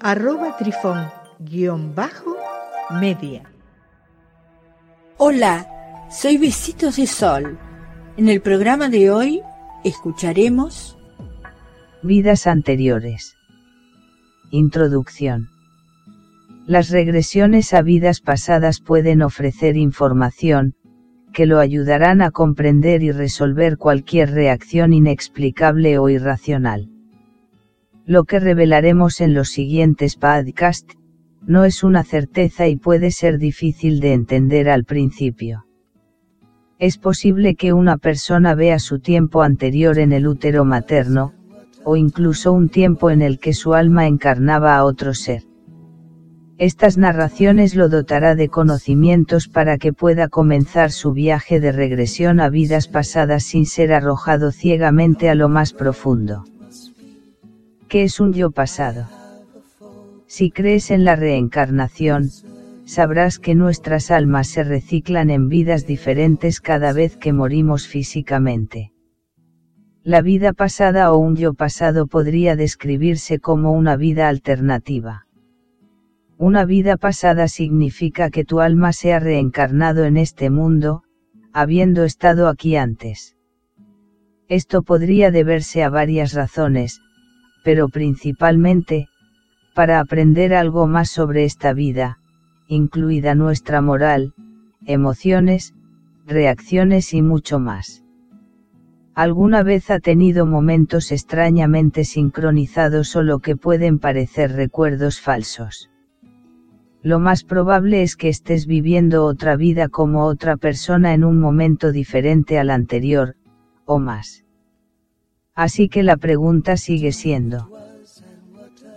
arroba trifón-media. Hola, soy Besitos de Sol. En el programa de hoy escucharemos Vidas anteriores. Introducción. Las regresiones a vidas pasadas pueden ofrecer información, que lo ayudarán a comprender y resolver cualquier reacción inexplicable o irracional. Lo que revelaremos en los siguientes podcasts, no es una certeza y puede ser difícil de entender al principio. Es posible que una persona vea su tiempo anterior en el útero materno, o incluso un tiempo en el que su alma encarnaba a otro ser. Estas narraciones lo dotará de conocimientos para que pueda comenzar su viaje de regresión a vidas pasadas sin ser arrojado ciegamente a lo más profundo. ¿Qué es un yo pasado? Si crees en la reencarnación, sabrás que nuestras almas se reciclan en vidas diferentes cada vez que morimos físicamente. La vida pasada o un yo pasado podría describirse como una vida alternativa. Una vida pasada significa que tu alma se ha reencarnado en este mundo, habiendo estado aquí antes. Esto podría deberse a varias razones, pero principalmente, para aprender algo más sobre esta vida, incluida nuestra moral, emociones, reacciones y mucho más. ¿Alguna vez ha tenido momentos extrañamente sincronizados o lo que pueden parecer recuerdos falsos? lo más probable es que estés viviendo otra vida como otra persona en un momento diferente al anterior, o más. Así que la pregunta sigue siendo,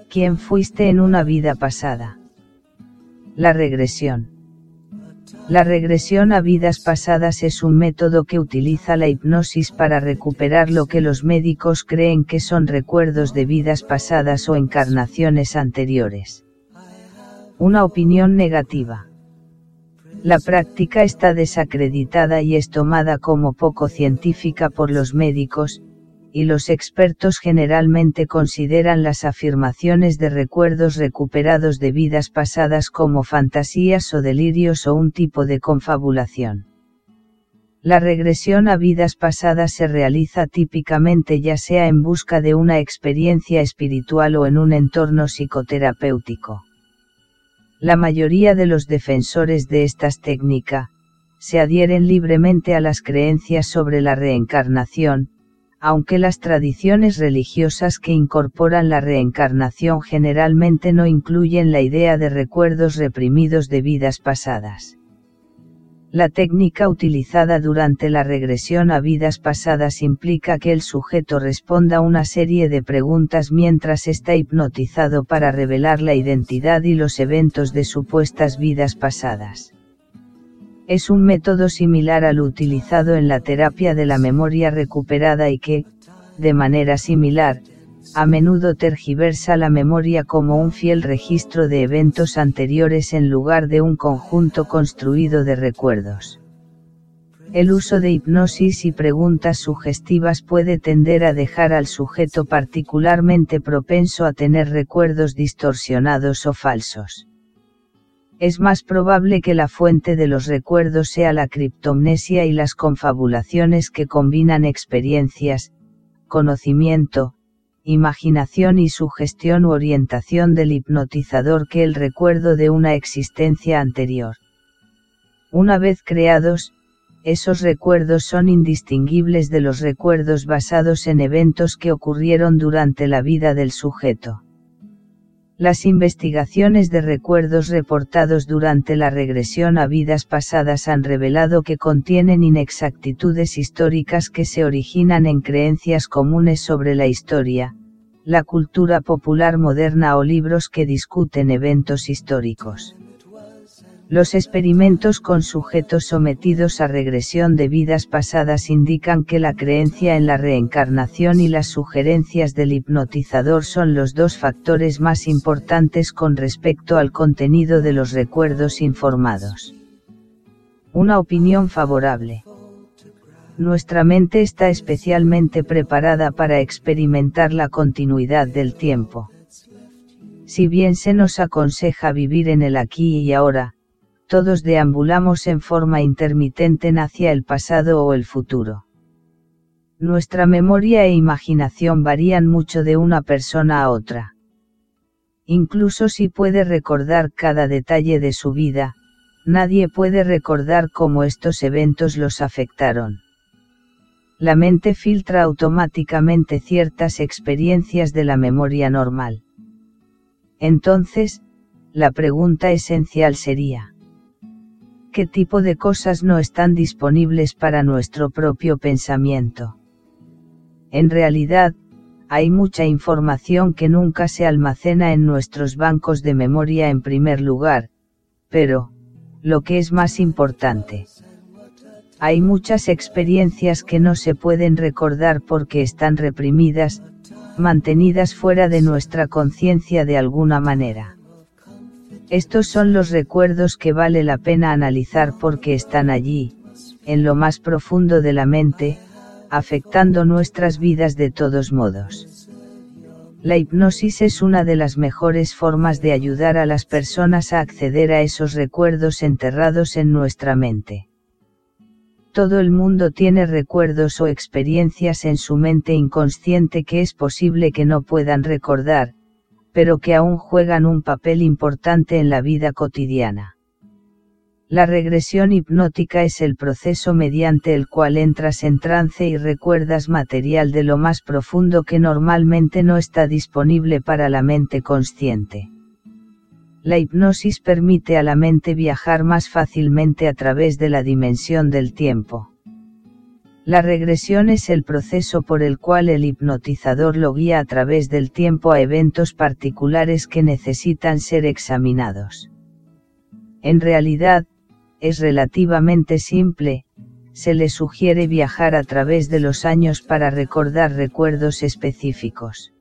¿quién fuiste en una vida pasada? La regresión. La regresión a vidas pasadas es un método que utiliza la hipnosis para recuperar lo que los médicos creen que son recuerdos de vidas pasadas o encarnaciones anteriores una opinión negativa. La práctica está desacreditada y es tomada como poco científica por los médicos, y los expertos generalmente consideran las afirmaciones de recuerdos recuperados de vidas pasadas como fantasías o delirios o un tipo de confabulación. La regresión a vidas pasadas se realiza típicamente ya sea en busca de una experiencia espiritual o en un entorno psicoterapéutico. La mayoría de los defensores de estas técnicas, se adhieren libremente a las creencias sobre la reencarnación, aunque las tradiciones religiosas que incorporan la reencarnación generalmente no incluyen la idea de recuerdos reprimidos de vidas pasadas. La técnica utilizada durante la regresión a vidas pasadas implica que el sujeto responda una serie de preguntas mientras está hipnotizado para revelar la identidad y los eventos de supuestas vidas pasadas. Es un método similar al utilizado en la terapia de la memoria recuperada y que, de manera similar, a menudo tergiversa la memoria como un fiel registro de eventos anteriores en lugar de un conjunto construido de recuerdos. El uso de hipnosis y preguntas sugestivas puede tender a dejar al sujeto particularmente propenso a tener recuerdos distorsionados o falsos. Es más probable que la fuente de los recuerdos sea la criptomnesia y las confabulaciones que combinan experiencias, conocimiento, imaginación y sugestión u orientación del hipnotizador que el recuerdo de una existencia anterior. Una vez creados, esos recuerdos son indistinguibles de los recuerdos basados en eventos que ocurrieron durante la vida del sujeto. Las investigaciones de recuerdos reportados durante la regresión a vidas pasadas han revelado que contienen inexactitudes históricas que se originan en creencias comunes sobre la historia, la cultura popular moderna o libros que discuten eventos históricos. Los experimentos con sujetos sometidos a regresión de vidas pasadas indican que la creencia en la reencarnación y las sugerencias del hipnotizador son los dos factores más importantes con respecto al contenido de los recuerdos informados. Una opinión favorable. Nuestra mente está especialmente preparada para experimentar la continuidad del tiempo. Si bien se nos aconseja vivir en el aquí y ahora, todos deambulamos en forma intermitente hacia el pasado o el futuro. Nuestra memoria e imaginación varían mucho de una persona a otra. Incluso si puede recordar cada detalle de su vida, nadie puede recordar cómo estos eventos los afectaron. La mente filtra automáticamente ciertas experiencias de la memoria normal. Entonces, la pregunta esencial sería, qué tipo de cosas no están disponibles para nuestro propio pensamiento. En realidad, hay mucha información que nunca se almacena en nuestros bancos de memoria en primer lugar, pero, lo que es más importante, hay muchas experiencias que no se pueden recordar porque están reprimidas, mantenidas fuera de nuestra conciencia de alguna manera. Estos son los recuerdos que vale la pena analizar porque están allí, en lo más profundo de la mente, afectando nuestras vidas de todos modos. La hipnosis es una de las mejores formas de ayudar a las personas a acceder a esos recuerdos enterrados en nuestra mente. Todo el mundo tiene recuerdos o experiencias en su mente inconsciente que es posible que no puedan recordar, pero que aún juegan un papel importante en la vida cotidiana. La regresión hipnótica es el proceso mediante el cual entras en trance y recuerdas material de lo más profundo que normalmente no está disponible para la mente consciente. La hipnosis permite a la mente viajar más fácilmente a través de la dimensión del tiempo. La regresión es el proceso por el cual el hipnotizador lo guía a través del tiempo a eventos particulares que necesitan ser examinados. En realidad, es relativamente simple, se le sugiere viajar a través de los años para recordar recuerdos específicos.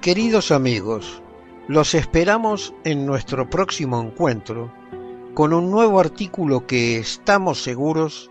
Queridos amigos, los esperamos en nuestro próximo encuentro con un nuevo artículo que estamos seguros